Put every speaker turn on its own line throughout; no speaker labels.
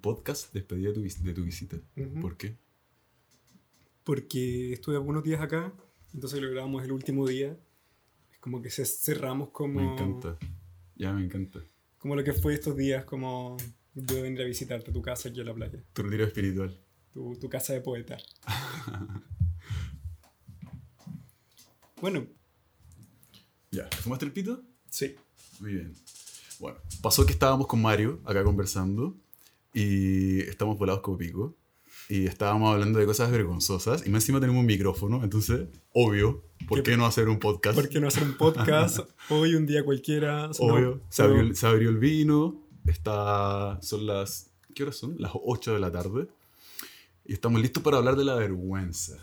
podcast despedida de tu, de tu visita. ¿Por qué?
Porque estuve algunos días acá, entonces lo grabamos el último día. Es como que se- cerramos como,
Me encanta. Ya me encanta.
como lo que fue estos días, como yo venir a visitarte, tu casa aquí en la playa,
Tu retiro espiritual.
tu, tu casa de poeta. bueno,
Ya. ¿Fumaste el pito?
sí.
Muy bien. Bueno, pasó que estábamos con Mario acá conversando y estamos volados como pico y estábamos hablando de cosas vergonzosas y más encima tenemos un micrófono, entonces, obvio, ¿por
¿Qué-
qué no hacer un podcast?
¿Por qué no hacer un podcast hoy, un día cualquiera?
Obvio, se, abrió, el- se abrió el vino, está, son las, ¿qué horas son? Las 8 de la tarde y estamos listos para hablar de la vergüenza.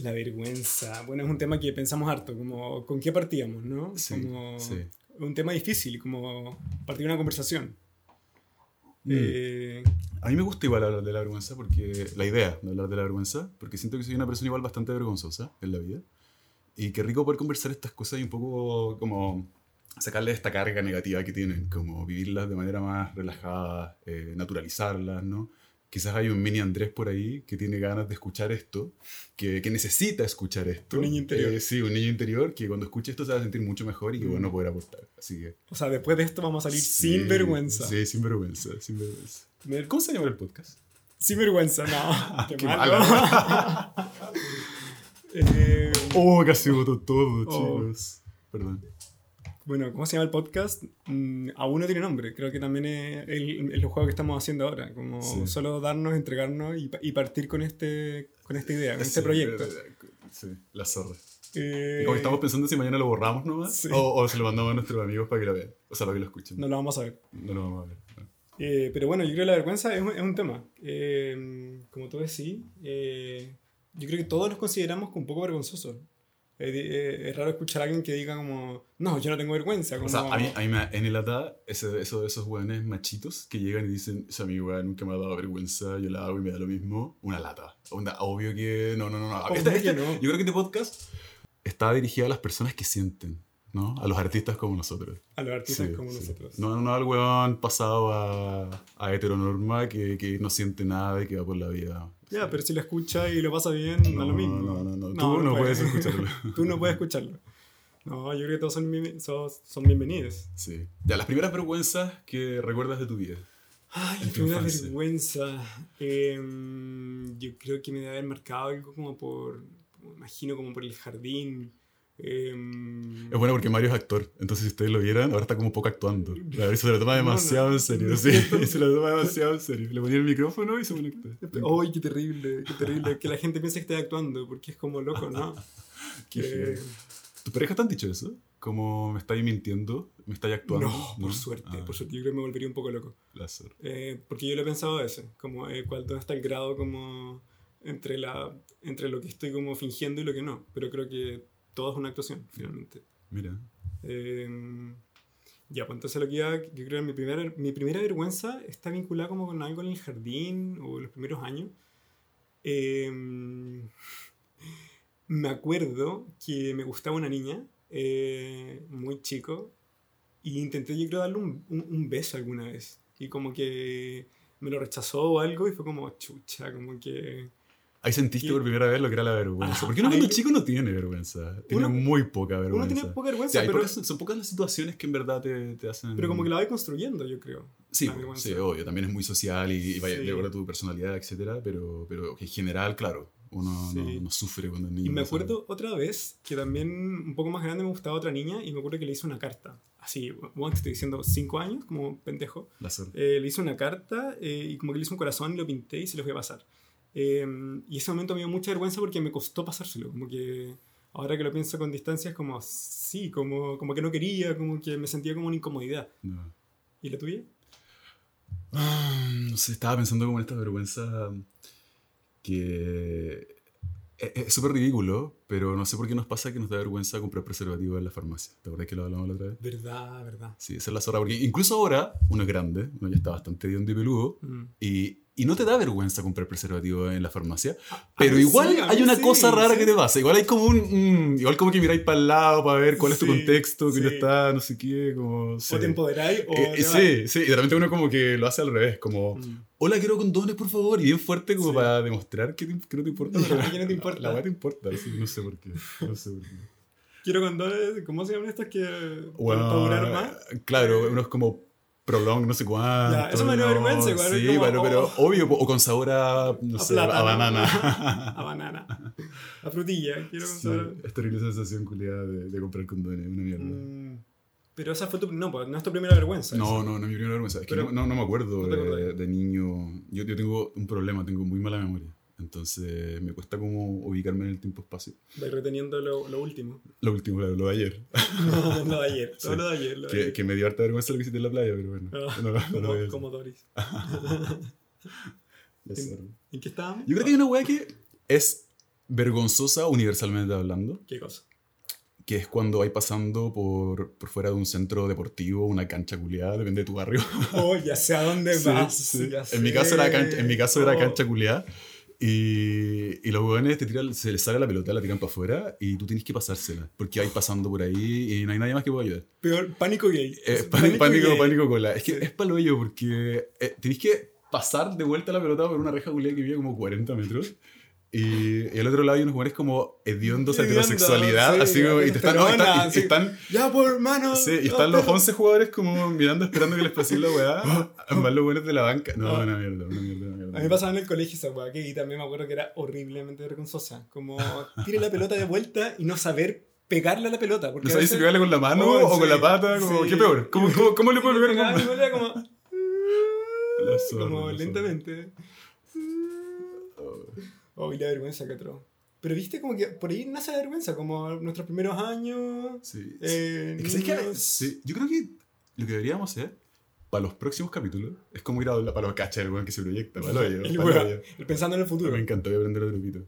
La vergüenza. Bueno, es un tema que pensamos harto, como con qué partíamos, ¿no?
Sí,
como
sí.
Un tema difícil, como partir una conversación.
Mm.
Eh,
A mí me gusta igual hablar de la vergüenza porque la idea de hablar de la vergüenza, porque siento que soy una persona igual bastante vergonzosa en la vida y qué rico poder conversar estas cosas y un poco como sacarle esta carga negativa que tienen, como vivirlas de manera más relajada, eh, naturalizarlas, ¿no? Quizás hay un mini Andrés por ahí que tiene ganas de escuchar esto, que, que necesita escuchar esto.
Tu niño interior.
Eh, sí, un niño interior que cuando escuche esto se va a sentir mucho mejor y que
Mm.
bueno poder aportar. Así que...
o sea, después de esto vamos a salir
Sí,
sin vergüenza.
Sí, sin vergüenza, sin vergüenza.
Ver-
¿Cómo se llama el podcast?
Sin vergüenza, no. Qué,
Qué
malo. Eh,
Oh, casi votó todo,
Oh.
chicos. Perdón.
Bueno, ¿cómo se llama el podcast? Mm, aún no tiene nombre. Creo que también es el, el juego que estamos haciendo ahora. Como
Sí.
solo darnos, entregarnos y, y partir con, este, con esta idea, con este
Sí,
proyecto.
Sí, la zorra.
Eh,
Y como estamos pensando si mañana lo borramos nomás
Sí.
o, o se lo mandamos a nuestros amigos para que lo vean. O sea, para que lo escuchen.
no lo vamos a ver.
No lo vamos a ver. no.
Eh, pero bueno, yo creo que la vergüenza es un, es un tema. Eh, como tú decís, eh, yo creo que todos nos consideramos un poco vergonzosos. Eh, es raro escuchar a alguien que diga como, no, yo no tengo vergüenza. Como,
O sea, a mí, a mí me da en el ata ese, eso, esos hueones machitos que llegan y dicen, o sea, mi weá nunca me ha dado vergüenza, yo la hago y me da lo mismo. Una lata. Onda, obvio que no, no, no. no. Esta-
que
esta-
no.
Yo creo que este podcast está dirigido a las personas que sienten, ¿no? A los artistas como nosotros.
a los artistas
Sí,
como
sí.
nosotros.
No, no al weón pasado a, a heteronorma que, que no siente nada y que va por la vida.
Ya, pero si lo escucha y lo pasa bien, da lo mismo.
No, no, no. Tú no, puedes escucharlo.
Tú no puedes escucharlo. No, yo creo que todos son, son, son bienvenidos.
Sí. Ya, las primeras vergüenzas que recuerdas de tu vida.
Ay,
tu
una
infancia.
vergüenza. Em, yo creo que me debe haber marcado algo como por, imagino como por el jardín. Em,
Es bueno porque Mario es actor, entonces si ustedes lo vieran, ahora está como poco actuando. La verdad, se lo toma
No, no.
demasiado en serio,
No
sí, se lo toma demasiado en serio. Le ponía el micrófono y se pone a actuar.
¡Ay, qué terrible! ¡Qué terrible! Que la gente piense que estoy actuando, porque es como loco, ¿no?
Qué
Eh,
feo. ¿Tus parejas te han dicho eso? Como me estáis mintiendo, me estáis actuando.
no, por suerte,
Ah,
por suerte. Yo creo que me volvería un poco loco. Eh, porque yo lo he pensado a veces, como eh, cuál dónde está el grado como entre, la, entre lo que estoy como fingiendo y lo que no. Pero creo que todo es una actuación, finalmente.
Mira.
Eh, ya, pues entonces lo que iba, yo creo que mi primera, mi primera vergüenza está vinculada como con algo en el jardín o los primeros años. Eh, me acuerdo que me gustaba una niña, eh, muy chico, y intenté yo creo darle un, un- un beso alguna vez. Y como que me lo rechazó o algo y fue como chucha, como que...
Ahí sentiste
¿Qué?
por primera vez lo que era la vergüenza. Porque uno cuando chico no tiene vergüenza. Tiene
Uno-
muy poca vergüenza.
Uno tiene poca
O
vergüenza,
sea, hay
pero,
pocas- son pocas las situaciones que en verdad te, te hacen...
pero como que la vais construyendo, yo creo.
Sí, sí, obvio. También es muy social y, y vaya
Sí.
de acuerdo a tu personalidad, etcétera, pero, pero en general, claro, uno no,
Sí.
no sufre cuando es niño.
Y me
no
acuerdo otra vez que también un poco más grande me gustaba otra niña y me acuerdo que le hice una carta. Así, bueno, te estoy diciendo cinco años, como pendejo. Eh, le hice una carta eh, y como que le hice un corazón lo pinté y se los voy a pasar. Eh, y ese momento me dio mucha vergüenza porque me costó pasárselo. Como que ahora que lo pienso con distancia es como, sí, como, como que no quería, como que me sentía como una incomodidad.
No.
¿Y la tuya?
Ah, no sé, estaba pensando como en esta vergüenza que es es súper ridículo, pero no sé por qué nos pasa que nos da vergüenza comprar preservativos en la farmacia. ¿Te acuerdas que lo hablamos la otra vez?
Verdad, verdad.
Sí, esa es la zorra, porque incluso ahora uno es grande, uno ya está bastante hediondo y peludo,
Mm.
y y no te da vergüenza comprar preservativo en la farmacia,
A
pero
mí
igual
sí, a
hay una
sí,
cosa rara
sí.
que te pasa. Igual hay como un. mm, igual como que miráis para el lado para ver cuál es tu contexto, que no está, no sé qué, como.
O te empoderáis o
Eh,
te
sí, sí, y de repente uno como que lo hace al revés, como.
Mm.
hola, quiero condones, por favor, y bien fuerte como
Sí.
para demostrar que, te- que no te importa.
Que no te importa.
La weá te importa, sí, no sé por qué. No sé por qué.
Quiero condones, ¿cómo se llaman estas que
Bueno,
para durar más?
Claro, uno es como prolong, no sé cuánto.
Ya, eso me da
no,
vergüenza, igual,
Sí,
como,
pero, pero
oh.
obvio, o con sabor a, no
A
sé,
plátano.
a banana.
A banana. A frutilla. Quiero
Sí,
condones.
es terrible sensación culiada de, de comprar condones, una mierda.
Mm, Pero esa fue tu. No, pues, no es tu primera vergüenza.
No,
esa.
no, no es mi primera vergüenza. Es que
Pero-
no, no, no me acuerdo
¿No te
de, de niño. Yo, yo tengo un problema, tengo muy mala memoria. Entonces me cuesta como ubicarme en el tiempo-espacio.
Vais reteniendo lo, lo último.
Lo último, claro, lo de ayer.
No, lo de ayer.
Sí.
Lo de ayer. Lo de
que,
ayer.
que me dio harta vergüenza lo que hiciste en la playa, pero bueno.
Ah,
no, no, no
como, como Doris.
Sorry.
¿En qué estábamos?
Yo creo que hay una weá que es vergonzosa universalmente hablando,
¿Qué cosa?
que es cuando vais pasando por, por fuera de un centro deportivo, una cancha culiada, depende de tu barrio.
Oh, ya sé a dónde
Sí,
vas.
sí.
ya
En mi caso era cancha, en mi caso era
Oh.
cancha culiada. Y, y los hueones te tiran, se les sale la pelota, la tiran para afuera y tú tienes que pasársela. Porque hay pasando por ahí y no hay nadie más que pueda ayudar.
Peor, pánico gay.
Eh, pánico, pánico,
gay.
pánico cola. Es que es palo ello porque eh, tenéis que pasar de vuelta la pelota por una reja culiada que mide como 40 metros. Y, y al otro lado hay unos jugadores como hediondos a heterosexualidad.
sí,
así como, y, te están, no, y-
sí.
están
Ya, por hermano.
Sí, y
no,
están los
pero-
11 jugadores como mirando, esperando que les pase la weá. Más los buenos de la banca. No,
Ah.
una mierda, una mierda, una mierda.
A mí me pasaba en el colegio esa weá que y también me acuerdo que era horriblemente vergonzosa. Como tire la pelota de vuelta y no saber pegarle a la pelota. Porque
No
a
sabes si pegarle con la mano
Oh,
o
sí,
con la pata. Como. ¿Qué peor? ¿Cómo, cómo, cómo le puedo pegar
como, como lentamente. Oh, y la vergüenza que otro. Pero viste como que por ahí nace la vergüenza, como nuestros primeros años.
Sí.
eh,
Es que,
niños.
Sí, Yo creo que lo que deberíamos hacer para los próximos capítulos es como ir a para los cachas, el weón que se proyecta. Para
El
lo
weón, el pensando en el futuro.
Me encantó, voy a aprender otro pito.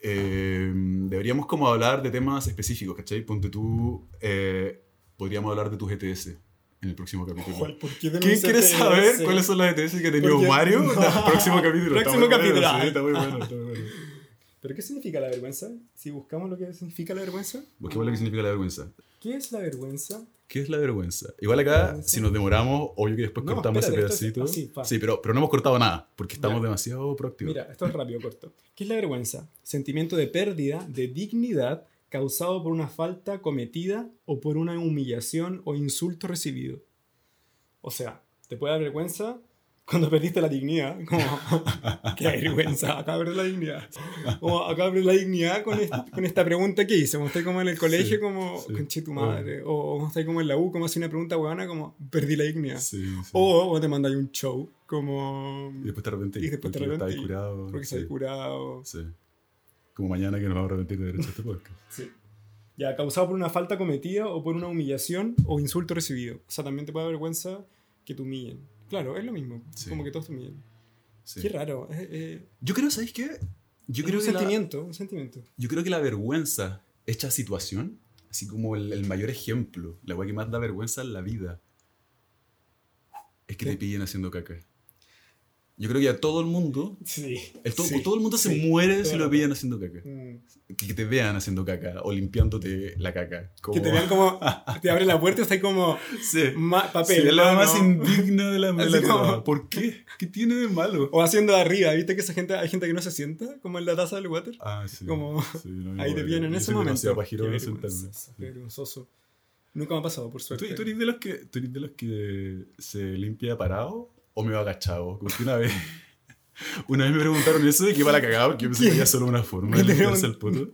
Eh, deberíamos como hablar de temas específicos, ¿cachai? Ponte tú, eh, podríamos hablar de tus ETS en el próximo capítulo.
Joder, ¿por qué de
¿Quién quiere saber cuáles son las ETS que ha tenido Mario?
No.
Próximo capítulo. está
Próximo
muy bueno,
capítulo.
sí, está muy bueno, está muy bueno.
¿Pero qué significa la vergüenza? Si buscamos lo que significa la vergüenza.
Busquemos lo que significa la vergüenza.
¿Qué es la vergüenza?
¿Qué es la vergüenza? Igual acá, si nos demoramos, obvio que después
No,
cortamos
espérate,
ese
es
pedacito.
así, fa.
sí, pero, pero no hemos cortado nada, porque estamos demasiado proactivos.
Mira, esto es rápido, corto. ¿Qué es la vergüenza? Sentimiento de pérdida de dignidad causado por una falta cometida o por una humillación o insulto recibido. O sea, te puede dar vergüenza cuando perdiste la dignidad. Como, qué vergüenza, acá perdí la dignidad. O acá perdí la dignidad con, est- con esta pregunta que hice. Como estoy como en el colegio,
Sí,
como,
sí.
conche tu madre. O como estoy como en la U, como hace una pregunta huevona, como, perdí la dignidad.
Sí.
O, o te mandáis un show, como,
y después te arrepentís.
y después te
porque estabas
arrepentís,
curado.
porque
sí,
se curado.
Como mañana que nos vamos a arrepentir de derecho a este podcast.
Sí. Ya, causado por una falta cometida o por una humillación o insulto recibido. O sea, también te puede dar vergüenza que te humillen. Claro, es lo mismo.
Sí.
Como que todos te humillen.
Sí.
Qué raro. Es, es-
Yo creo, ¿sabéis qué? Yo creo,
un
que la,
sentimiento, un sentimiento.
yo creo que la vergüenza hecha situación, así como el, el mayor ejemplo, la weá que más da vergüenza en la vida, es que
¿Qué?
te pillen haciendo caca. Yo creo que a todo el mundo,
Sí.
el to-
sí,
todo el mundo se
sí.
muere si lo pillan haciendo caca.
Mm.
Que, que te vean haciendo caca o limpiándote la caca. Como...
Que te vean como. Te abren la puerta y está ahí como.
Sí.
papel.
Es la
mano.
más indigna de la, de la
como-.
¿Por qué? ¿Qué tiene de malo?
O haciendo arriba. ¿Viste que esa gente, hay gente que no se sienta? Como en la taza del water.
Ah, sí.
Como-
no,
ahí te pillan en ese momento. vergonzoso. Nunca me ha pasado, por
¿Tú,
suerte.
tú eres de los que, tú eres de los que se limpia parado o me va agachado? Como que una vez, una vez me preguntaron eso de que iba la cagada porque yo pensé que había solo una forma de
¿Qué te
limpiarse el poto.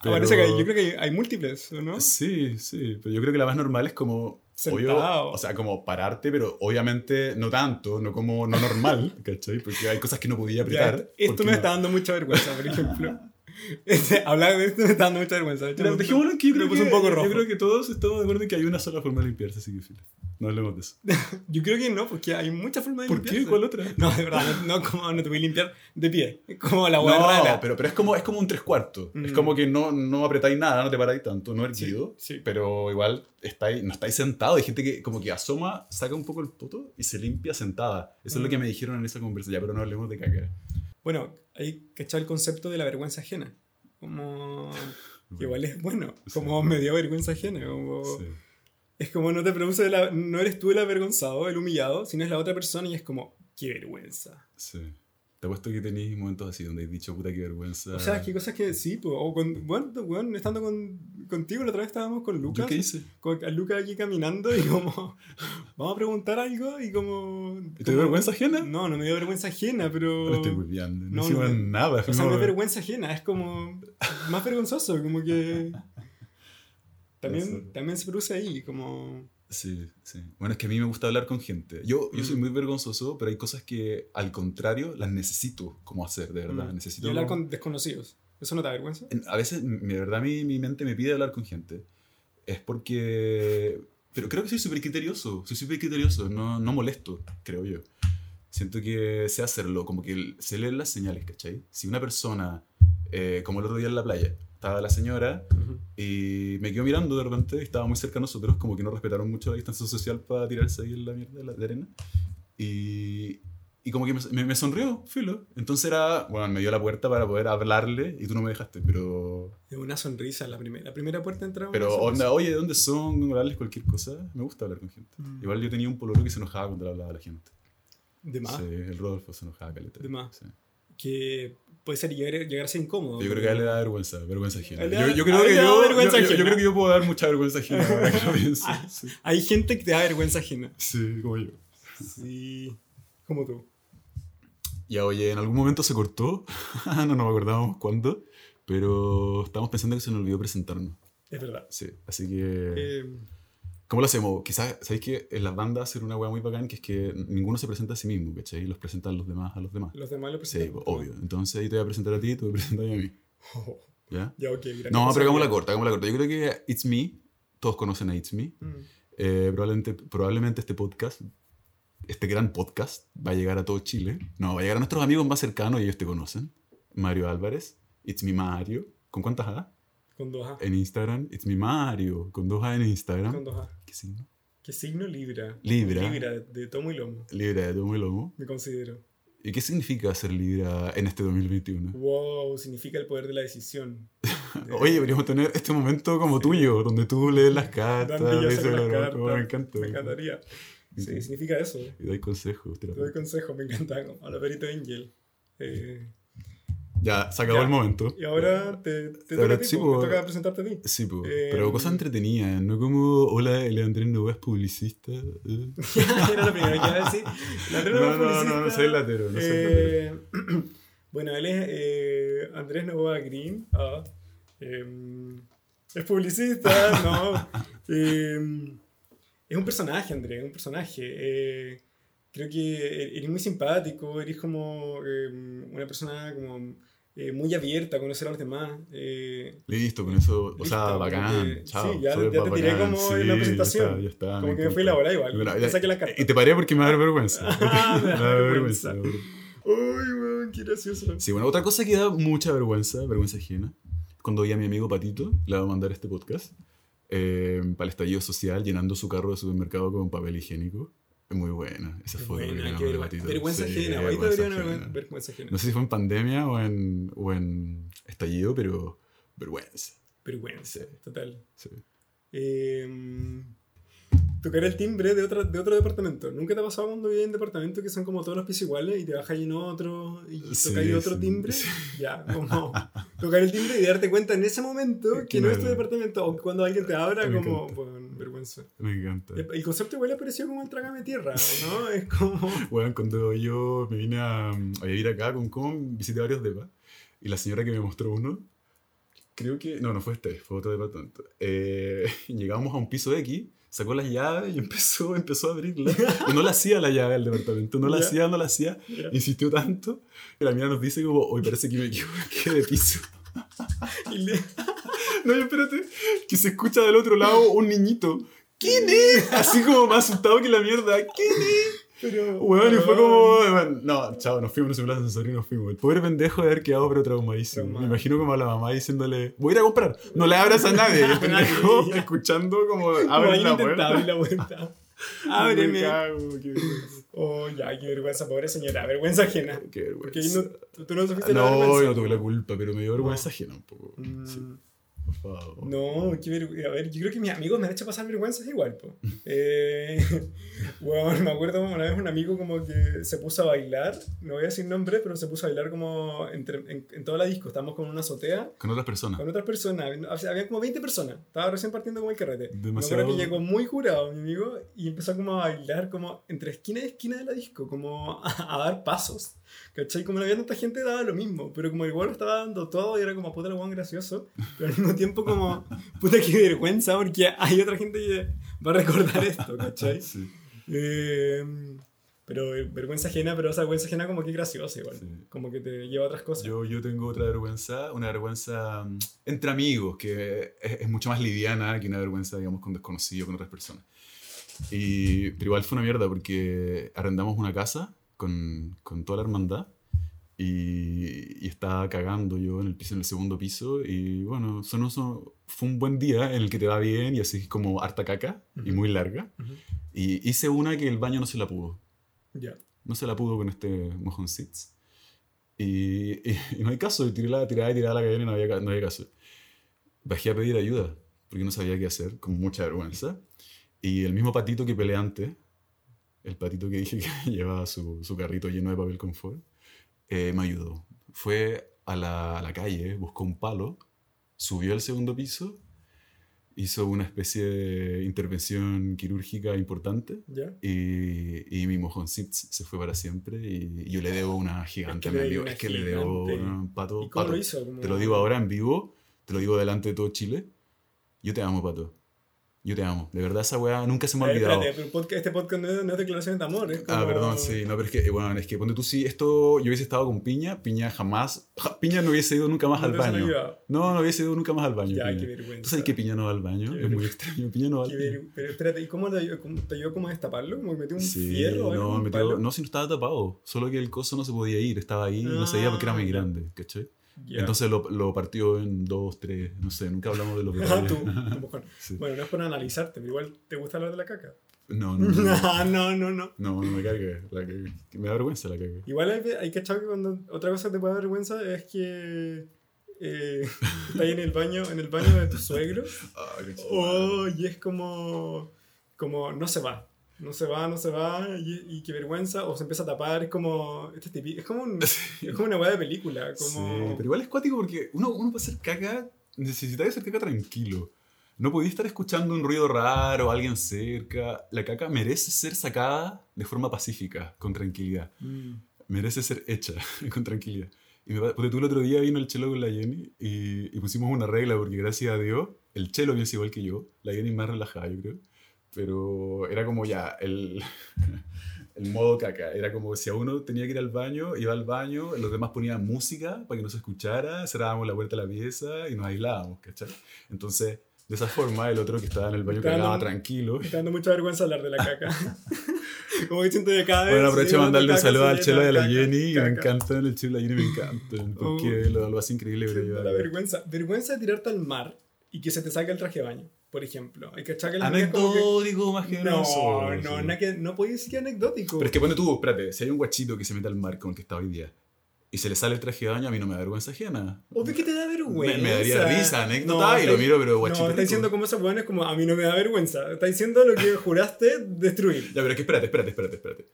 Ah, parece que hay- yo creo que hay, hay múltiples, ¿o ¿no?
Sí, sí, pero yo creo que la más normal es como... obvio, o sea, como pararte, pero obviamente no tanto, no como no normal, ¿cachai? Porque hay cosas que no podía
Ya,
apretar.
esto esto me
no-
está dando mucha vergüenza, por ejemplo. Este, hablar de esto me está dando mucha vergüenza.
Pero dejémoslo que yo creo que,
un poco
yo
rojo.
creo que todos estamos de acuerdo en que hay una sola forma de limpiarse, así que filo. No hablemos de eso.
Yo creo que no, porque hay muchas formas de
¿Por qué?
limpiarse.
¿Cuál otra?
No, de verdad, no, no, como no te voy a limpiar de pie. Es como la hueá rara.
No, pero, pero es, como, es como un tres cuartos. Es
Mm.
como que no, no apretáis nada, no te paráis tanto, no erguido.
Sí, sí.
Pero igual estáis, no estáis sentados. Hay gente que como que asoma, saca un poco el poto y se limpia sentada. Eso es lo
Mm.
que me dijeron en esa conversación. Ya, pero no hablemos de caca.
Bueno, hay que echar el concepto de la vergüenza ajena. Como. que igual es bueno. Como
Sí.
me dio vergüenza ajena. Como,
Sí.
Es como no te produce. La, no eres tú el avergonzado, el humillado, sino es la otra persona y es como. ¡Qué vergüenza!
sí. Te apuesto que tenéis momentos así donde has dicho, puta, qué vergüenza.
O sea, que cosas que sí, pues, o con, bueno, bueno, estando con, contigo, la otra vez estábamos con
¿Yo
Lucas.
qué hice?
Con a Lucas aquí caminando y como, vamos a preguntar algo y como...
¿Te dio vergüenza ajena?
No, no me dio vergüenza ajena, pero...
No estoy muy bien. No,
No, no,
nada.
O sea, no es vergüenza ajena, es como más vergonzoso, como que... También, también se produce ahí, como...
Sí, sí. Bueno, es que a mí me gusta hablar con gente. Yo, yo soy
Mm.
muy vergonzoso, pero hay cosas que al contrario las necesito como hacer, de verdad.
mm,
Necesito
y hablar con desconocidos. ¿Eso no te da vergüenza?
En- A veces, de verdad, mi, mi mente me pide hablar con gente. Es porque... Pero creo que soy súper criterioso. Soy súper criterioso. No, no molesto, creo yo. Siento que sé hacerlo. Como que sé leer las señales, ¿cachai? Si una persona, eh, como el otro día en la playa, estaba la señora y me quedó mirando de repente, y estaba muy cerca a nosotros, como que no respetaron mucho la distancia social para tirarse ahí en la mierda de, la, de arena. Y, y como que me, me, me sonrió, filo. Entonces era, bueno, me dio la puerta para poder hablarle y tú no me dejaste, pero...
Una sonrisa la primera. La primera puerta entraba.
Pero onda, oye, ¿de dónde son? Hablarles cualquier cosa. Me gusta hablar con gente.
Mm.
Igual yo tenía un pololo que se enojaba cuando le hablaba a la gente.
De más.
Sí, el Rodolfo se enojaba caleta.
De más.
Sí.
Que puede ser llegar, llegar a ser incómodo.
Yo creo que a él le da vergüenza, vergüenza ajena. Yo, creo que yo,
vergüenza
yo, yo- yo
ajena.
creo que yo puedo dar mucha vergüenza ajena ahora.
Ah.
Sí.
Hay gente que te da vergüenza ajena.
Sí, como yo.
Sí. Como tú.
Ya, oye, en algún momento se cortó. no nos acordábamos cuándo. Pero estábamos pensando que se nos olvidó presentarnos.
Es verdad.
Sí, así que...
Eh,
¿Cómo lo hacemos? Quizás, ¿sabéis que en las bandas hacer una hueá muy bacán que es que ninguno se presenta a sí mismo, ¿cachai? Y los presentan los demás a los demás.
los demás lo
Sí,
presentan.
pues, obvio. Entonces ahí te voy a presentar a ti, tú me presentas a mí.
Oh,
¿Ya?
ya, ok.
No, pero hagámosla corta, hagámosla corta. Yo creo que It's Me, todos conocen a It's Me.
Mm.
Eh, probablemente, probablemente este podcast, este gran podcast, va a llegar a todo Chile. No, va a llegar a nuestros amigos más cercanos y ellos te conocen. Mario Álvarez, It's Me Mario. ¿Con cuántas A?
Con dos A.
En Instagram, It's Me Mario. Con dos A en Instagram.
Con dos A.
¿Qué signo?
¿Qué signo? Libra.
Libra.
Libra, de tomo y lomo.
Libra de tomo y lomo.
Me considero.
¿Y qué significa ser Libra en este 2021?
Wow, significa el poder de la decisión.
Oye, deberíamos tener este momento como tuyo, donde tú lees las cartas,
saca las cartas.
me encanta.
Me encantaría. Sí, significa eso.
Y dais consejos.
Te doy consejo, me encanta. A la perito Angel. Eh,
Ya, se acabó
Ya.
el momento.
y ahora te, te
Ahora
toca,
sí,
po,
po.
te toca presentarte a ti.
Sí, po,
Eh,
pero cosas entretenidas, no como, hola, el Andrés Novoa es publicista. eh.
Era lo primero que iba a decir. La Andrés
No, no, no, no soy latero, no soy
Eh, bueno, él es Andrés Novoa Green. ah, em, es publicista, ¿no? Em, es un personaje, Andrés, es un personaje. Creo que eres muy simpático, eres como em, una persona como eh, muy abierta conocer a los demás. eh,
Listo, con eso, o
Listo,
sea, bacán.
que-
chao,
sí, ya- ya te tiré como en la
sí,
presentación.
Ya está, ya está,
como que me fui a la bola igual. Te
ya-
saqué la carta.
Y te paré porque me da vergüenza.
Ah, me da
Me da
vergüenza.
vergüenza.
Uy, weón, qué gracioso.
Sí, bueno, otra cosa que da mucha vergüenza, vergüenza ajena, cuando vi a mi amigo Patito, le va a mandar este podcast, eh, para el estallido social, llenando su carro de supermercado con papel higiénico. Es muy buena esa foto. que
buena,
mandé a
vergüenza,
Sí,
ajena.
Vergüenza
deberían haber vergüenza ajena.
No sé si fue en pandemia o en, o en estallido, pero vergüenza.
Vergüenza,
Sí.
total.
Sí.
Eh, tocar el timbre de, otra, de otro departamento. ¿Nunca te ha pasado cuando vives en departamentos que son como todos los pisos iguales y te bajas en otro y
Sí,
tocáis otro timbre?
sí.
Ya, como tocar el timbre y darte cuenta en ese momento que no es tu departamento o cuando alguien te abra,
Me
como, bueno, vergüenza.
Me encanta.
El concepto igual apareció como el trágame tierra, ¿no? Es como...
Bueno, cuando yo me vine a, a vivir acá con Com, visité varios depas. Y la señora que me mostró uno, creo que. No, no fue este, fue otro departamento. Eh, llegamos a un piso X, sacó las llaves y empezó, empezó a abrirla. Y no la hacía la llave del departamento, no la hacía, no la hacía. Insistió tanto que la mía nos dice como, hoy parece que me equivoqué de piso.
Y le-
No, espérate. Que se escucha del otro lado un niñito. ¿Quién es? Así como más asustado que la mierda. ¿Quién es?
Pero,
Weón, y fue
weón,
como. bueno, no, chao, nos fuimos, nos al ascensor y nos fuimos. El pobre pendejo de haber quedado pero traumadísimo.
Traumado.
Me imagino como a la mamá diciéndole: Voy a ir a comprar. No le abras a nadie. Y el pendejo escuchando como. Abre la puerta.
abrir la puerta.
Me
Ábreme.
cago, qué.
Oh, ya, qué vergüenza, pobre señora. Vergüenza ajena.
Qué
Porque
vergüenza.
no, tú- no sufriste la
No,
vergüenza.
yo no tuve la culpa, pero me dio vergüenza ajena un poco.
Mm,
Sí, por favor.
No, qué vergüenza. A ver, yo creo que mis amigos me han hecho pasar vergüenzas igual, po. Eh, bueno, me acuerdo una vez un amigo como que se puso a bailar, no voy a decir nombre, pero se puso a bailar como entre, en, en toda la disco. Estábamos con una azotea
Con otras personas.
con otras personas. O sea, había como 20 personas. Estaba recién partiendo como el carrete.
Demasiado-
Me acuerdo que llegó muy jurado mi amigo y empezó como a bailar como entre esquina y esquina de la disco, como a, a dar pasos. ¿Cachai? Como no había tanta gente daba lo mismo, pero como igual lo estaba dando todo y era como puta la guan gracioso, pero al mismo tiempo como puta qué vergüenza porque hay otra gente que va a recordar esto, ¿cachai?
Sí.
Eh, pero vergüenza ajena, pero esa vergüenza ajena como que graciosa igual,
Sí.
como que te lleva a otras cosas.
Yo, yo tengo otra vergüenza, una vergüenza mm, entre amigos, que es, es mucho más liviana que una vergüenza, digamos, con desconocidos, con otras personas. Y, pero igual fue una mierda porque arrendamos una casa con, con toda la hermandad y, y estaba cagando yo en el piso, en el segundo piso y bueno, son, son- fue un buen día en el que te va bien y así como harta caca y muy larga. Y hice una que el baño no se la pudo.
Ya.
No se la pudo con este mojoncits. Y, y, y no hay caso, y tiré la tirada y tirada la cadena y no había, no había caso. Bajé a pedir ayuda, porque no sabía qué hacer, con mucha vergüenza. Y el mismo patito que peleé antes, el patito que dije que llevaba su, su carrito lleno de papel confort, eh, me ayudó. Fue a la, a la calle, buscó un palo, subió al segundo piso, hizo una especie de intervención quirúrgica importante
¿Ya?
y, y mi mojoncito se fue para siempre y, yo le debo una gigante
Es
a
que le
Es que le debo un pato.
¿Y cómo
Pato,
lo hizo?
Te lo digo ahora en vivo, te lo digo delante de todo Chile. Yo te amo, Pato. Yo te amo. De verdad, esa weá nunca se me ha
ver,
olvidado.
espérate, pero podcast- este podcast no es, no es declaraciones de amor. Es como...
Ah, perdón, sí, no, pero es que, bueno, es que ponte tú, sí, esto, yo hubiese estado con Piña, Piña jamás, ja, Piña no hubiese ido nunca más
No
al baño. No, no hubiese ido nunca más al baño.
Ya,
Piña.
qué vergüenza.
¿Tú sabes que Piña no va al baño?
Qué
es muy extraño, Piña no va al baño.
ver- Pero espérate, ¿y cómo te ayudó, cómo te ayudó como a destaparlo? ¿Como metió un
Sí,
fierro
no, metió- no, si no estaba tapado, solo que el coso no se podía ir, estaba ahí y no se veía porque era muy
Ah,
grande, ¿cachai? Entonces lo, lo partió en dos, tres, no sé, nunca hablamos de los
Ah, tú, tu mojón.
Sí.
Bueno, no es por analizarte, pero igual te gusta hablar de la caca.
No, no, no, no,
no, no, no.
no, no me cargue, la. Me da vergüenza la cagué.
Igual hay, hay que echar que cuando otra cosa te puede dar vergüenza es que eh, estás ahí en el baño, en el baño de tu suegro
Ah, qué chido.
oh, y es como, como no se va. No se va, no se va, y, y qué vergüenza, o se empieza a tapar, es como, este es es como, un- es como una weá de película, como,
Sí, pero igual es cuático porque uno, uno para hacer caca necesita hacer caca tranquilo. No podía estar escuchando un ruido raro, alguien cerca. La caca merece ser sacada de forma pacífica, con tranquilidad.
Mm.
merece ser hecha con tranquilidad. Y me, porque tú el otro día vino el chelo con la Jenny y, y pusimos una regla porque gracias a Dios el chelo piensa igual que yo, la Jenny más relajada yo creo, pero era como ya el, el modo caca, era como si a uno tenía que ir al baño, iba al baño, los demás ponían música para que no se escuchara, cerrábamos la puerta de la pieza y nos aislábamos, ¿cachai? Entonces, de esa forma el otro que estaba en el baño
Está dando-
cagaba tranquilo.
Me está dando mucha vergüenza hablar de la caca. como que siento que cada vez...
Bueno, aprovecho de mandarle un
caca,
saludo al chelo a la
caca,
Jenny, que me
caca.
encantan, el chelo y la Jenny me encantan, porque lo, lo hace increíble, pero
la vergüenza. Vergüenza de tirarte al mar y que se te saque el traje de baño, por ejemplo. Hay que que como que-
Anecdótico más que
No,
eso,
no,
sí.
nada que, no podía decir que anecdótico.
Pero es que pone tú, espérate, si hay un guachito que se mete al mar como el que está hoy día y se le sale el traje de baño, a mí no me da vergüenza ajena.
Obvio que te da vergüenza.
Me, me daría risa, anécdota,
No,
y lo miro, pero guachito.
No, está diciendo como esos hueones como a mí no me da vergüenza. Está diciendo lo que juraste destruir.
Ya, pero es que espérate, espérate, espérate, espérate.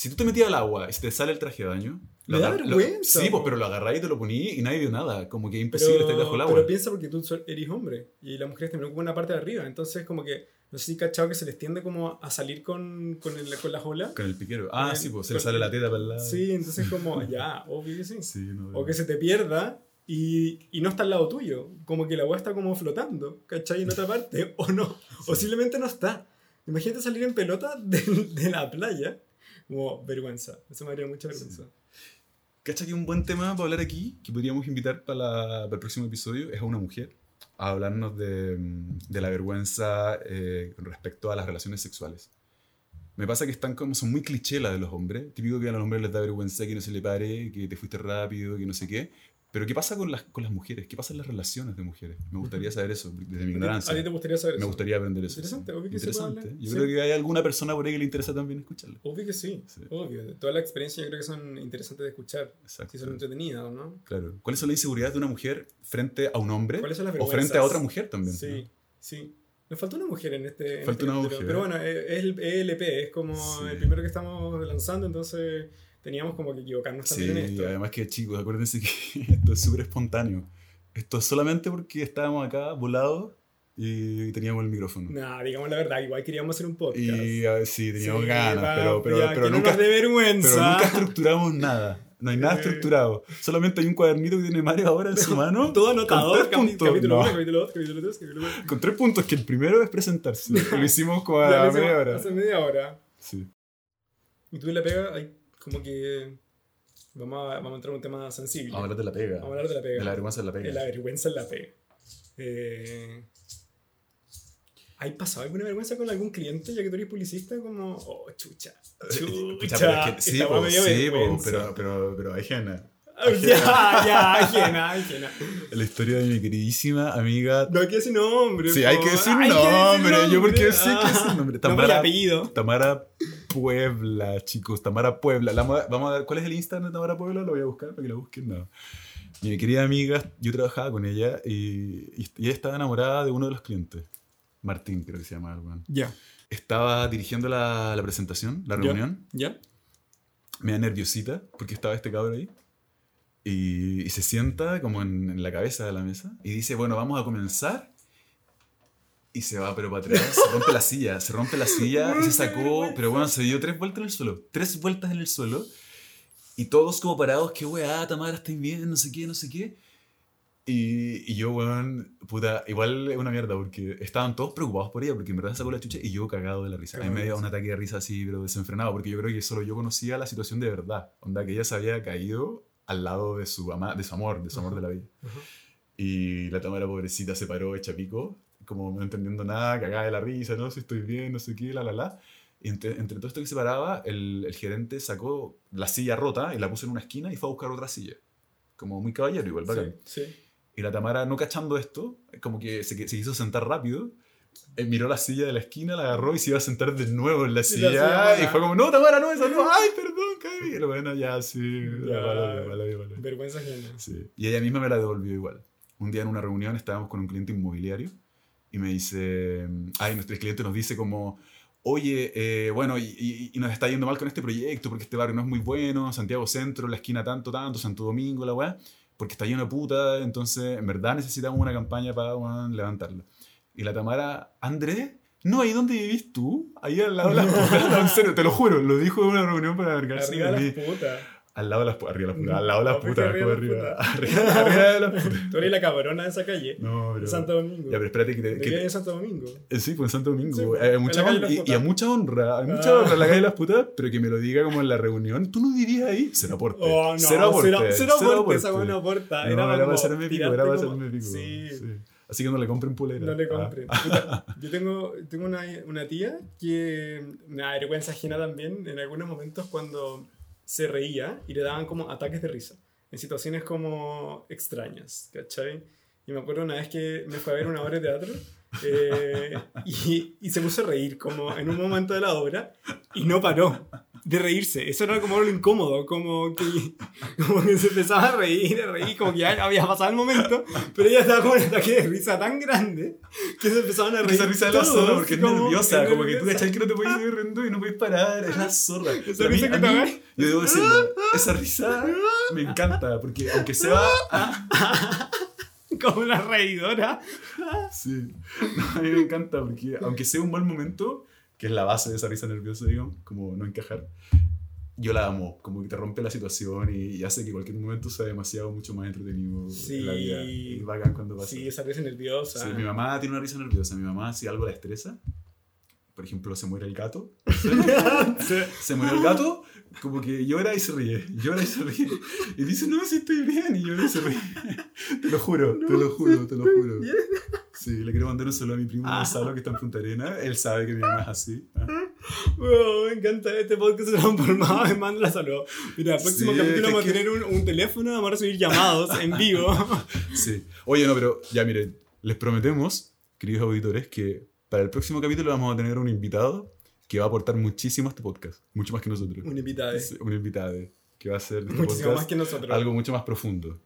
Si tú te metías al agua y se te sale el traje de baño...
Me da vergüenza,
sí, pues, pero lo agarráis y te lo poní y nadie dio nada. Como que es imposible estar bajo el agua.
pero piensa porque tú eres hombre y las mujeres te preocupan una parte de arriba. Entonces, como que no sé si cachado que se les tiende como a salir con, con, el, con las olas.
Con el piquero. Ah,
Con
sí,
el-
pues se le sale la teta para el lado.
Sí, entonces como, ya, obvio que sí.
Sí, no,
O que se te pierda y, y no está al lado tuyo. Como que la agua está como flotando, ¿cachai? En otra parte. O no. O simplemente no está. Imagínate salir en pelota de, de la playa. Como vergüenza. Eso me haría mucha vergüenza.
Cacha que un buen tema para hablar aquí, que podríamos invitar para, la- para el próximo episodio, es a una mujer a hablarnos de, mm, de la vergüenza eh, respecto a las relaciones sexuales. Me pasa que están como, son muy cliché las de los hombres. Típico que a los hombres les da vergüenza que no se le pare, que te fuiste rápido, que no sé qué. Pero ¿qué pasa con las, con las mujeres? ¿Qué pasa en las relaciones de mujeres? Me gustaría saber eso, desde mi ignorancia.
¿A ti te gustaría saber
Me
eso?
gustaría aprender eso.
Interesante, obvio que
Interesante. Yo
Sí.
creo que hay alguna persona por ahí que le interesa también escucharlo.
Obvio que sí,
Sí.
obvio. Todas las experiencias yo creo que son interesantes de escuchar,
Exacto.
si son entretenidas, ¿no?
Claro. ¿Cuáles son las inseguridades de una mujer frente a un hombre?
¿Cuáles son las
O frente a otra mujer también.
Sí,
¿no?
sí. Nos faltó una mujer en este. en
Falta
este
una mujer.
Pero bueno, es es el ELP, es como
Sí.
el primero que estamos lanzando, entonces teníamos como que equivocarnos
Sí,
también en
y
esto.
además que chicos, acuérdense que esto es súper espontáneo. Esto es solamente porque estábamos acá volados y teníamos el micrófono.
Nah, digamos la verdad, igual queríamos hacer un podcast.
Y ver, sí, teníamos
Sí,
ganas,
va,
pero, pero,
ya,
pero
que no
nunca,
nos dé vergüenza.
pero nunca estructuramos nada. No hay nada estructurado. Solamente hay un cuadernito que tiene Mario ahora en su mano.
Todo
con
anotado,
tres
capi-
puntos.
capítulo
No,
1, capítulo 2, capítulo 3, capítulo 4.
Con tres puntos, que el primero es presentarse. Lo hicimos como a media hora.
Hace media hora.
Sí.
Y tú la pega, hay como que. Vamos a, vamos a entrar en un tema sensible.
Vamos a hablar de la pega.
Vamos a hablar de la pega.
De la vergüenza de la
Eh,
pega.
La vergüenza en la pega. Eh, ¿Hay pasado alguna vergüenza con algún cliente ya que tú eres publicista? Como, oh, chucha.
Pucha,
Chucha.
pero es que- sí, pero, pero, pero ajena.
Ah, Ya, ya, ajena, ajena.
La historia de mi queridísima amiga.
No hay que decir nombre.
Sí, hay que decir
Hay que
nombre. Yo porque
nombre.
sé que es el nombre.
Ah,
Tamara,
apellido.
Tamara Puebla, chicos. Tamara Puebla. La mo- vamos a ver, ¿cuál es el Instagram de Tamara Puebla? Lo voy a buscar para que la busquen. No. Mi querida amiga, yo trabajaba con ella y, y ella estaba enamorada de uno de los clientes. Martín, creo que se llama.
Ya.
Estaba dirigiendo la, la presentación, la reunión.
¿Ya?
me da nerviosita porque estaba este cabrón ahí. Y, y se sienta como en, en la cabeza de la mesa y dice, bueno, vamos a comenzar. Y se va, pero para atrás, se rompe la silla, se rompe la silla y se sacó, pero bueno, se dio tres vueltas en el suelo, tres vueltas en el suelo. Y todos como parados, qué weá, Tamara, estáis bien, no sé qué, no sé qué. Y, y yo, weón, puta, igual es una mierda porque estaban todos preocupados por ella porque en verdad sacó la chucha y yo cagado de la risa. A mí me dio un ataque de risa así, pero desenfrenado, porque yo creo que solo yo conocía la situación de verdad. Onda, que ella se había caído al lado de su, ama, de su amor, de su amor de la vida.
Ajá.
Y la Tamara, pobrecita, se paró hecha pico, como no entendiendo nada, cagada de la risa, no si estoy bien, no sé qué, la, la, la. Y entre, entre todo esto que se paraba, el, el gerente sacó la silla rota y la puso en una esquina y fue a buscar otra silla. Como muy caballero, igual, bacán.
Sí, sí.
Y la Tamara, no cachando esto, como que se, se quiso sentar rápido, eh, miró la silla de la esquina, la agarró y se iba a sentar de nuevo en la
Y la
silla.
silla
Y, fue como, no, Tamara, no, esa no, ay, perdón, caí. Y lo bueno, ya, sí,
Ya.
vale, vale, vale, vale.
Vergüenza ajena.
Sí. Y ella misma me la devolvió igual. Un día en una reunión estábamos con un cliente inmobiliario y me dice, ay, nuestro cliente nos dice como, oye, eh, bueno, y, y- y nos está yendo mal con este proyecto porque este barrio no es muy bueno, Santiago Centro, la esquina tanto, tanto, Santo Domingo, la weá, porque está lleno de puta, entonces en verdad necesitamos una campaña para levantarlo. Y la Tamara, Andrés, no, ahí donde vivís tú, ahí al lado de las putas, No, en serio, te lo juro, lo dijo en una reunión para avergarse
Arriba
de
las putas.
Al lado de las putas, arriba de las putas, al lado de las putas,
arriba
como
de las
arriba,
putas.
arriba, de las putas.
Tú eres la cabrona de esa calle.
No,
de
pero...
Santo Domingo.
Ya, pero espérate que... te-
¿De
que
es Santo Domingo?
eh, sí, pues en Santo Domingo.
Sí, pues,
Eh,
en
mucha y, y a mucha honra, hay mucha
Ah.
honra en la calle de las putas, pero que me lo diga como en la reunión. ¿Tú no vivías ahí? Cero aporte.
Oh, no,
cero aporte.
cero, cero aporte, esa buena aporta.
No,
era
era, para hacerme pico, era para hacerme pico.
Sí,
sí. Así que no le compren pulera.
no le
Ah.
compren. Puta, yo tengo, tengo una, una tía que da vergüenza ajena también en algunos momentos cuando se reía y le daban como ataques de risa en situaciones como extrañas, ¿cachai? Y me acuerdo una vez que me fue a ver una obra de teatro eh, y, y se puso a reír como en un momento de la obra y no paró de reírse. Eso era como lo incómodo, como que, como que se empezaba a reír, a reír, como que ya había pasado el momento, pero ella estaba con un ataque de risa tan grande que se empezaban a reír.
esa risa de la zorra, porque es nerviosa, como que tú cachai que no te puedes ir riendo y no puedes parar, es la zorra.
Esa
a
risa que
a
te.
Yo debo decirlo, esa risa me encanta, porque aunque sea...
Como una reidora.
Sí, No, a mí me encanta porque aunque sea un mal momento, que es la base de esa risa nerviosa, digamos, como no encajar, yo la amo, como que te rompe la situación y, y hace que cualquier momento sea demasiado mucho más entretenido en la vida.
Sí.
Y bacán cuando pasa.
Sí, esa risa nerviosa.
Sí, mi mamá tiene una risa nerviosa, mi mamá si algo la estresa, por ejemplo, se muere el gato,
Sí.
se muere el gato, como que llora y se ríe, llora y se ríe. Y dice, no, sí estoy bien, y llora y se ríe. Te lo juro, te lo juro, te lo juro. Sí, le quiero mandar un saludo a mi primo
Ah.
Gonzalo, que está en Punta Arena. Él sabe que mi mamá es así. Ah.
Oh, me encanta este podcast se transformado en manda la salud. Mira, el próximo
Sí,
capítulo vamos a
que-
tener un, un teléfono, vamos a recibir llamados en vivo.
Sí. Oye, no, pero ya miren, les prometemos, queridos auditores, que para el próximo capítulo vamos a tener un invitado que va a aportar muchísimo a este podcast. Mucho más que nosotros.
un invitado.
Sí, Un invitado que va a hacer de este
Muchísimo
podcast
más que nosotros.
algo mucho más profundo.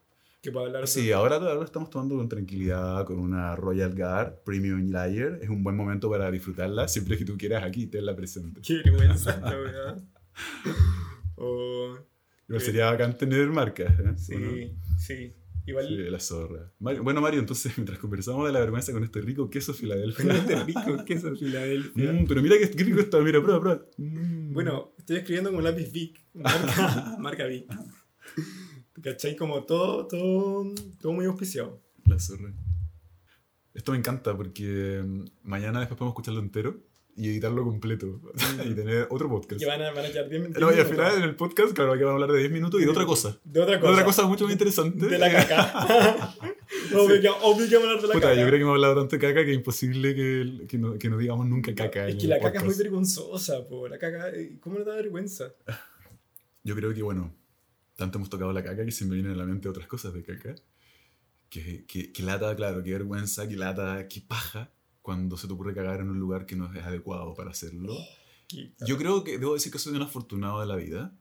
Que pueda hablar
Sí, ahora, ahora lo estamos tomando con tranquilidad, con una Royal Guard Premium Layer. Es un buen momento para disfrutarla. Siempre que tú quieras aquí, tenla presente.
Qué vergüenza, la verdad. Oh,
Igual sería bacán tener marcas. ¿eh?
Sí, sí. Igual
Sí, la zorra. Mario- bueno, Mario, entonces, mientras conversamos de la vergüenza con este rico queso Filadelfia.
este rico queso Filadelfia.
Mm, pero mira qué, qué rico está, mira, prueba, prueba. Mm.
Bueno, estoy escribiendo con lápiz Vic, marca, marca Vic. ¿Cachai? Como todo, todo, todo muy auspiciado.
La zorra. Esto me encanta porque mm, mañana después podemos escucharlo entero y editarlo completo y tener otro podcast.
Que van a, van a quedar bien
No, y al final en el podcast, claro, aquí vamos a hablar de 10 minutos y de otra cosa.
De otra
De
cosa.
otra cosa mucho más interesante.
De la caca. obvio, que, obvio que hablar de la
Puta,
caca.
yo creo que hemos hablado tanto de caca que es imposible que, que, no, que no digamos nunca caca.
Es que la caca es muy vergonzosa, po. La caca, eh, ¿cómo no da vergüenza?
Yo creo que, bueno, tanto hemos tocado la caca que se me vienen a la mente otras cosas de caca. Que, que, que lata, claro, qué vergüenza, que lata, qué paja cuando se te ocurre cagar en un lugar que no es adecuado para hacerlo. Yo creo que debo decir que soy un afortunado de la vida.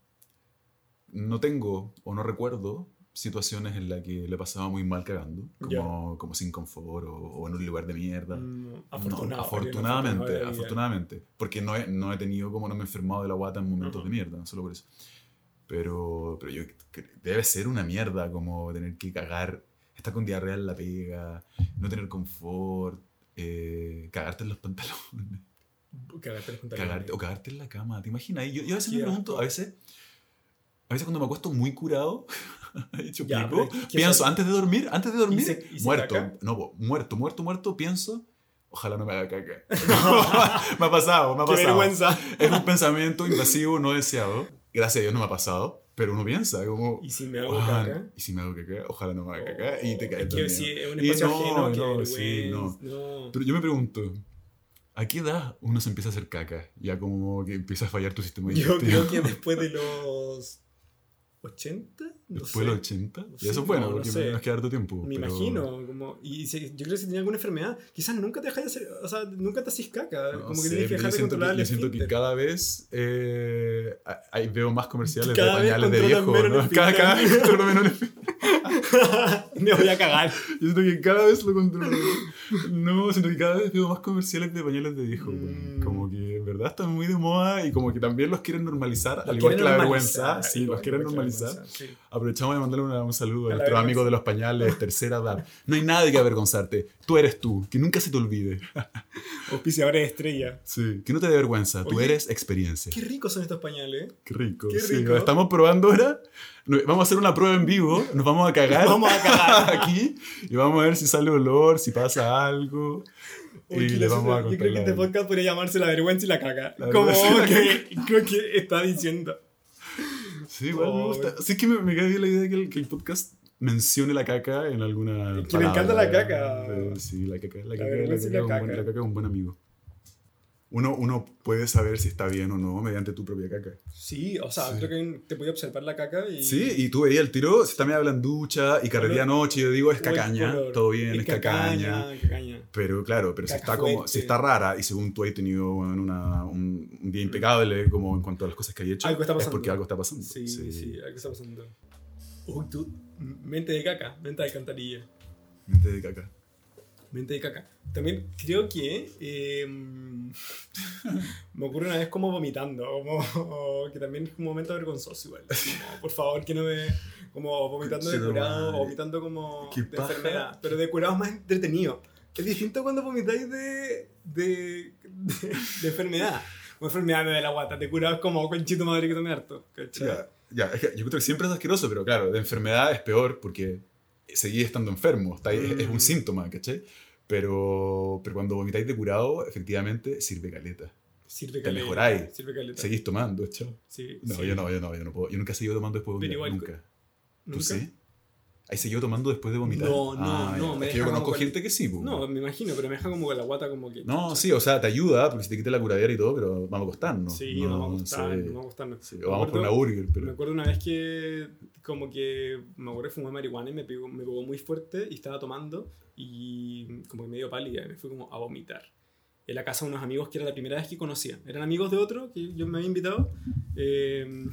No tengo o no recuerdo situaciones en las que le pasaba muy mal cagando, como, como sin confort o, o en un lugar de mierda.
Mm,
No,
afortunado.
afortunadamente,
de la vida.
afortunadamente. Porque no he, no he tenido como no me he enfermado de la guata en momentos
Ujú.
de mierda, solo por eso. Pero, pero yo debe ser una mierda como tener que cagar, estar con diarrea en la pega, no tener confort, eh, cagarte en los pantalones,
Cagarte los pantalones.
cagarte, o cagarte en la cama. ¿Te imaginas? Yo, yo a veces
Qué
me pregunto, a veces, a veces cuando me acuesto muy curado, hecho
Ya,
pico,
pero es que
pienso, antes de dormir, antes de dormir,
se- y se
muerto,
caca?
no, muerto, muerto, muerto, pienso, ojalá no me haga caca. me ha pasado, me ha
Qué
pasado.
vergüenza.
Es un pensamiento invasivo, no deseado. Gracias a Dios no me ha pasado, pero uno piensa como...
¿Y si me hago
"Ah,
caca?
Y si me hago caca, ojalá no me haga caca. y te caes
Es que
también.
si es un
Y
espacio
no,
ajeno,
no, sí, no.
no.
Pero yo me pregunto, ¿a qué edad uno se empieza a hacer caca? Ya como que empieza a fallar tu sistema
Yo
digestivo.
creo que después de los 80, no
Después
sé.
de los 80. Y eso es bueno,
no, no
porque
sé.
me queda harto tiempo.
Me
pero-
imagino, como, y si- yo creo que si tenía alguna enfermedad, quizás nunca te dejas de hacer, o sea, nunca te haces caca,
No
como que
sé,
tienes que dejar de controlar
que,
el
yo siento que cada vez eh, veo más comerciales
Cada
de pañales de
controlan
viejo. ¿no? Cada, cada vez controlo menos el.
Me voy a cagar.
Yo siento que cada vez lo controlo. No, siento que cada vez veo más comerciales de pañales de weón.
Mm.
Como que en verdad están muy de moda y como que también los quieren normalizar, al
Los
igual que la vergüenza. Sí, los quieren normalizar.
sí.
Aprovechamos de mandarle una- un saludo a, nuestros amigos de los pañales, tercera edad. No hay nada que avergonzarte. Tú eres tú. Que nunca se te olvide.
Auspiciadores de estrella.
Sí. Que no te dé vergüenza. Tú
Oye,
eres experiencia.
Qué ricos son estos pañales.
Qué rico.
Qué
sí,
rico.
lo estamos probando ahora. Vamos a hacer una prueba en vivo. Nos vamos a cagar.
Vamos a cagar.
aquí. Y vamos a ver si sale olor, si pasa algo.
Uy,
y le vamos a.
Yo creo que este podcast podría llamarse La vergüenza y la caca.
La
Como que creo que está diciendo.
Sí, igual me
Oh,
gusta. Sí, es que me, me cae bien la idea de que el, que el podcast mencione la caca en alguna.
Que me encanta la
palabra.
caca.
Sí, la caca. La,
La
caca, la,
vergüenza y
caca
la
es un buen-
caca.
la caca es un buen amigo. Uno, uno puede saber si está bien o no mediante tu propia caca.
Sí, o sea,
Sí.
creo que te podía observar la caca y.
Sí, y tú veías el tiro, si está media blanducha y carretilla
Color-
anoche, yo digo es cacaña, todo bien, es, cacaña.
cacaña.
Pero claro, pero si está, como, si está rara y según tú has tenido una- un, un día impecable como en cuanto a las cosas que hay hecho,
Algo está
es
pasando.
porque algo está pasando.
Sí, sí, algo está pasando. Uy, tú. Mente de caca, mente de alcantarilla.
Mente de caca.
Mente de caca. También creo que eh, me ocurre una vez como vomitando, como que también es un momento vergonzoso igual. Como, por favor, que no me... Como vomitando de curado, vomitando como
Qué
de enfermedad. Pero de curado más entretenido. Es distinto cuando vomitáis de, de, de, de enfermedad. O enfermedad de la guata, de curado es como conchito madre que tomé harto.
Ya, ya, es que yo creo que siempre es asqueroso, pero claro, de enfermedad es peor porque seguís estando enfermo, está, es, es un
Mm.
síntoma, ¿cachai? Pero, pero cuando vomitáis de curado, efectivamente sirve caleta.
Sirve
te
caleta.
mejoráis.
Sirve caleta.
Seguís tomando, chao.
Sí,
No,
sí.
yo no, yo no, yo no puedo. Yo nunca he seguido tomando después de vomitar.
igual-
nunca. ¿Tú
¿Nunca?
sí? ¿Has seguido tomando después de vomitar?
No, no,
Ah,
no, me
Es que yo conozco gente que sí, pues.
No, me imagino, pero me deja como con la guata como que...
No, sí, o sea, te ayuda porque si te quita la curadera y todo, pero vamos a costarnos.
Sí,
no,
vamos a
sí.
vamos a gustarnos.
Sí,
Me
o vamos por una
acuerdo-
burger,
Me
pero.
acuerdo una vez que como que me acuerdo que fumé marihuana y me pegó, me pegó muy fuerte y estaba tomando y como que medio pálida y me fui como a vomitar. En la casa de unos amigos que era la primera vez que conocía. Eran amigos de otro que yo me había invitado. eh,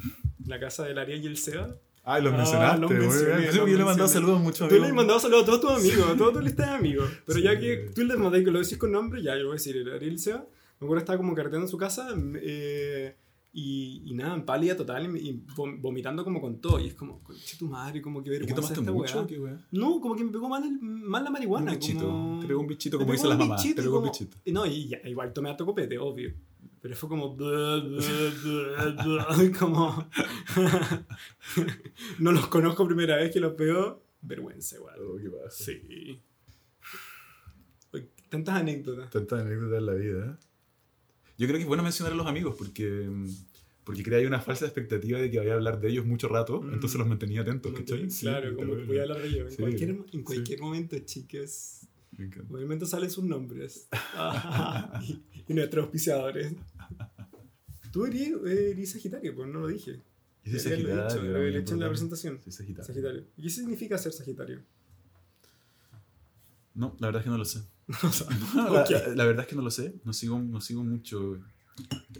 la casa del Ariel y el Seba.
Ay, los
Ah,
mencionaste,
los
muy bien.
mencioné, los
que yo le he mandado saludos a muchos
Tú le has
amigos.
mandado saludos a todos tus amigos, a toda tu lista de amigos. Pero ya
Sí.
que tú les mandas que lo decís con nombre, ya yo voy a decir, el Ariel Seba. Me acuerdo que estaba como carreteando en su casa eh, y, y nada, en pálida total y, y vom- vomitando como con todo. Y es como, conche tu madre, como que
¿Y qué tomaste
esta
mucho? ¿Qué?
No, como que me pegó mal, el- mal la
Un
marihuana.
bichito.
como...
Te pegó un bichito, como dicen las
un
mamás. Te pegó un
como-
bichito.
y No, y ya, igual tomé harto copete, obvio. Pero fue como... como... no los conozco primera vez que los veo. Vergüenza igual.
Oh, ¿Qué pasa?
Sí. Tantas anécdotas.
Tantas anécdotas en la vida. Yo creo que es bueno mencionar a los amigos porque, mm, porque crea ahí una falsa expectativa de que vaya a hablar de ellos mucho rato,
Mm.
entonces los mantenía atentos, ¿cachai? Sí,
claro, como
te-
voy a hablar de ellos. En,
Sí,
cualquier, en
sí.
cualquier momento, chicas.
Me encanta.
En cualquier momento salen sus nombres. y, y nuestros auspiciadores. Tú eres, eres Sagitario, pues no lo dije.
Yo soy
Ya lo he dicho,
Sagitario.
lo he hecho en la presentación.
Soy Sagitario.
Sagitario. ¿Y qué significa ser Sagitario?
No, la verdad es que no lo sé.
O sea,
No, la,
ok.
la- la verdad es que no lo sé. No sigo, no sigo mucho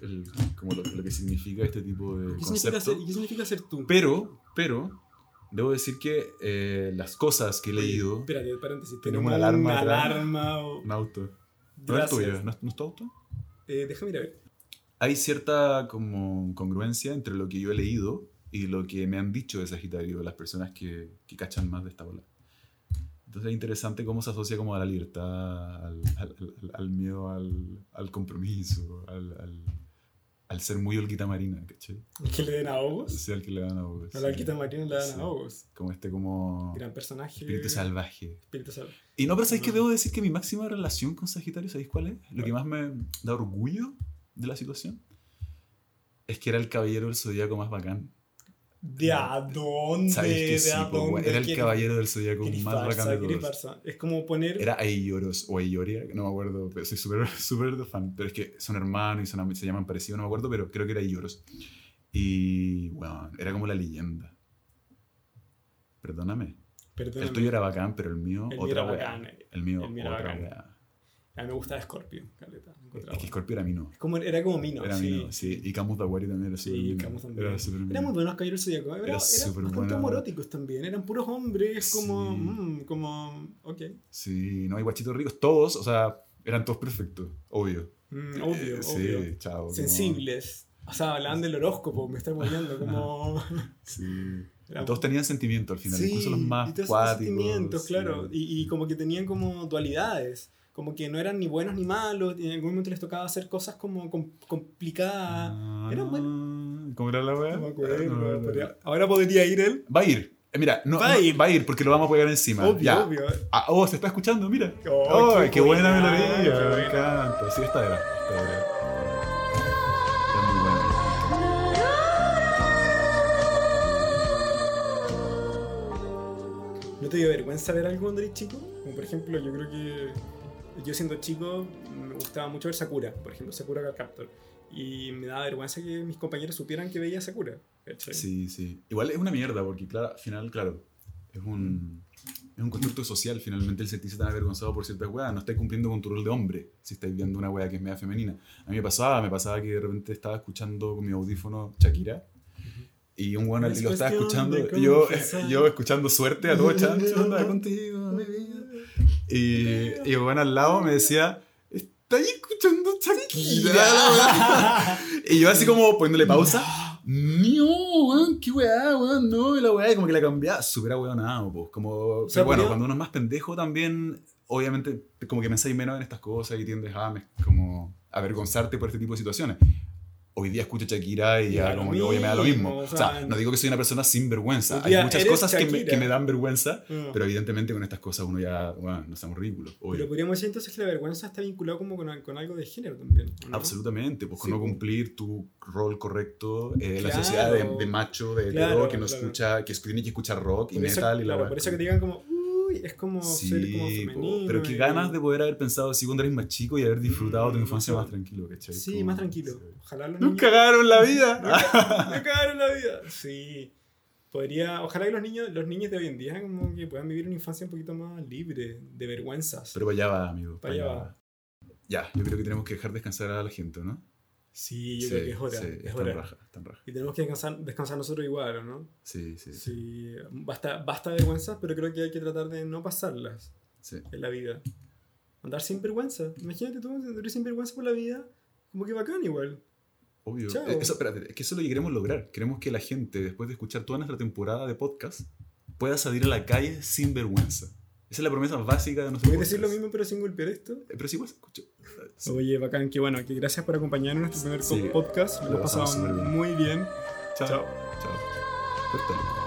el- como lo, lo que significa este tipo de
¿Qué significa,
concepto.
ser, ¿Qué significa ser tú?
Pero, pero, debo decir que eh, las cosas que he leído...
Espérate, paréntesis.
Tenemos una alarma
Una alarma. o-
Un auto. ¿No es tuyo? ¿No es, no es tu auto?
Eh, déjame ir a ver.
Hay cierta como congruencia entre lo que yo he leído y lo que me han dicho de Sagitario las personas que, que cachan más de esta bola. Entonces es interesante cómo se asocia como a la libertad, al, al- al- al miedo al, al compromiso, al, ser muy olquita marina, ¿cachai?
¿Que le den a Hogos?
Sí, al que le dan a vos.
A la Alquita Marina le dan
Sí.
a Hogos.
Como este como
Gran personaje.
espíritu salvaje.
Espíritu salvaje.
Y no, pero ¿sabéis que debo decir que mi máxima relación con Sagitario, ¿sabéis cuál es? Lo que más me da orgullo de la situación es que era el caballero del zodiaco más bacán.
¿De a dónde?
¿Sabéis que
¿De a dónde?
Era el
¿Qué-
caballero del zodiaco más bacán de todos.
Es como poner.
Era Aioros o Aioria, no me acuerdo, pero soy súper de fan. Pero es que son hermanos y son, se llaman parecido, no me acuerdo, pero creo que era Aioros. Y, bueno, era como la leyenda. Perdóname.
Perdóname.
El tuyo era bacán, pero el mío,
El mío
otra
era
wea.
bacán, eh.
El mío,
El mío era bacán. A mí me gustaba Scorpio, caleta.
Es que. Scorpio era mino.
Como, era como Mino,
Era
sí.
mino, sí. Y Camus Dawari también era súper
Sí. Camus también.
Era mino.
Eran muy buenos caballeros zodíacos. Era,
Era
era bastante homoróticos también. Eran puros hombres, como.
Sí.
mm, como. Ok.
Sí, no, hay guachitos ricos. Todos, o sea, eran todos perfectos, obvio.
Mm, obvio,
Eh,
obvio.
Sí, chao. como-
Sensibles. O sea, hablaban del horóscopo, me está muriendo. Como.
Sí.
Eran-
Todos tenían sentimiento al final, incluso los más
y todos esos
cuáticos.
sentimientos, claro. Y, y como que tenían como dualidades. Como que no eran ni buenos ni malos. Y en algún momento les tocaba hacer cosas como com- complicadas.
Ah,
Era buen-
¿Cómo era la weá?
No me acuerdo.
No, no, no.
podría- Ahora podría ir él.
Va a ir. Eh, mira, no,
Va a
no,
ir.
va a ir porque lo vamos a pegar encima.
Obvio,
ya.
obvio.
Ah, oh, se está escuchando, mira.
Oh,
¡Ay, qué, buena
buena,
melodía!
qué
Me encanta. Sí, esta era. Esta era.
¿No te dio vergüenza ver algo cuando eres chico? Como por ejemplo, yo creo que yo siendo chico me gustaba mucho ver Sakura, por ejemplo, Sakura Captor. Y me daba vergüenza que mis compañeros supieran que veía Sakura. ¿cachai?
Sí, sí. Igual es una mierda porque, claro, al final, claro, es un, es un constructo social. Finalmente el sentirse tan avergonzado por ciertas weas. No estáis cumpliendo con tu rol de hombre si estáis viendo una wea que es media femenina. A mí me pasaba, me pasaba que de repente estaba escuchando con mi audífono Shakira. Y un weón lo estaba escuchando, yo, yo escuchando suerte a todo chancho, contigo, vida. Y, y weón al lado me decía, ¿estáis escuchando Shakira? la wea?" Y yo así como poniéndole pausa. No, weón, qué weá, weón, no, y la weá, y como que la cambiaba, súper weonado, pues, como, pero bueno, cuando uno es más pendejo también, obviamente, como que pensáis menos en estas cosas y tiendes a, como, avergonzarte por este tipo de situaciones. Hoy día escucho Shakira y ya como que hoy me da lo mismo. O
o
sea,
sea,
no digo que soy una persona sin vergüenza. Hay muchas cosas que me, que me dan vergüenza,
Mm.
pero evidentemente con estas cosas uno ya, bueno, no estamos ridículos. obvio.
Pero podríamos decir entonces que la vergüenza está vinculada como con, con algo de género también. ¿o no?
Absolutamente, pues con
Sí,
no
pues.
cumplir tu rol correcto eh, en la
Claro.
sociedad de, de macho, de hetero,
Claro,
que no
claro.
escucha, que tiene que escuchar rock y
Por eso,
metal y la
claro, por eso que digan como, es como ser como femenino.
pero qué
y-
ganas de poder haber pensado así cuando eres más chico y haber disfrutado tu
Mm,
infancia
sí.
más tranquilo, ¿cachai?
Sí,
Como-
más tranquilo.
sí.
Ojalá los
¡Nos
niños...
cagaron la vida!
Me cagaron la vida. Sí. Podría, ojalá que los niños, los niños de hoy en día como que puedan vivir una infancia un poquito más libre de vergüenzas.
Pero para allá va, amigo.
Para allá va.
Ya, yo creo que tenemos que dejar descansar a la gente, ¿no?
Sí, yo
Sí,
creo que es hora.
sí,
es
están
hora.
raja, están raja.
Y tenemos que descansar, descansar nosotros igual, ¿o ¿no?
Sí, sí, sí.
Basta, basta vergüenzas, pero creo que hay que tratar de no pasarlas en la vida. Andar sin vergüenza. Imagínate tú, andar sin vergüenza por la vida, como que bacán igual.
Obvio.
Chao.
Eh, Eso, espérate, es que eso es lo que queremos lograr. Queremos que la gente, después de escuchar toda nuestra temporada de podcast, pueda salir a la calle sin vergüenza. Esa es la promesa básica de nuestro
Voy a
podcast.
decir lo mismo, pero sin golpear esto.
Eh, Pero sí, igual se escucha. Sí.
Oye, bacán, que bueno, que gracias por acompañarnos en nuestro primer
Sí,
podcast. Lo
lo pasamos súper bien.
muy bien.
Chao.
Chao.
Chao.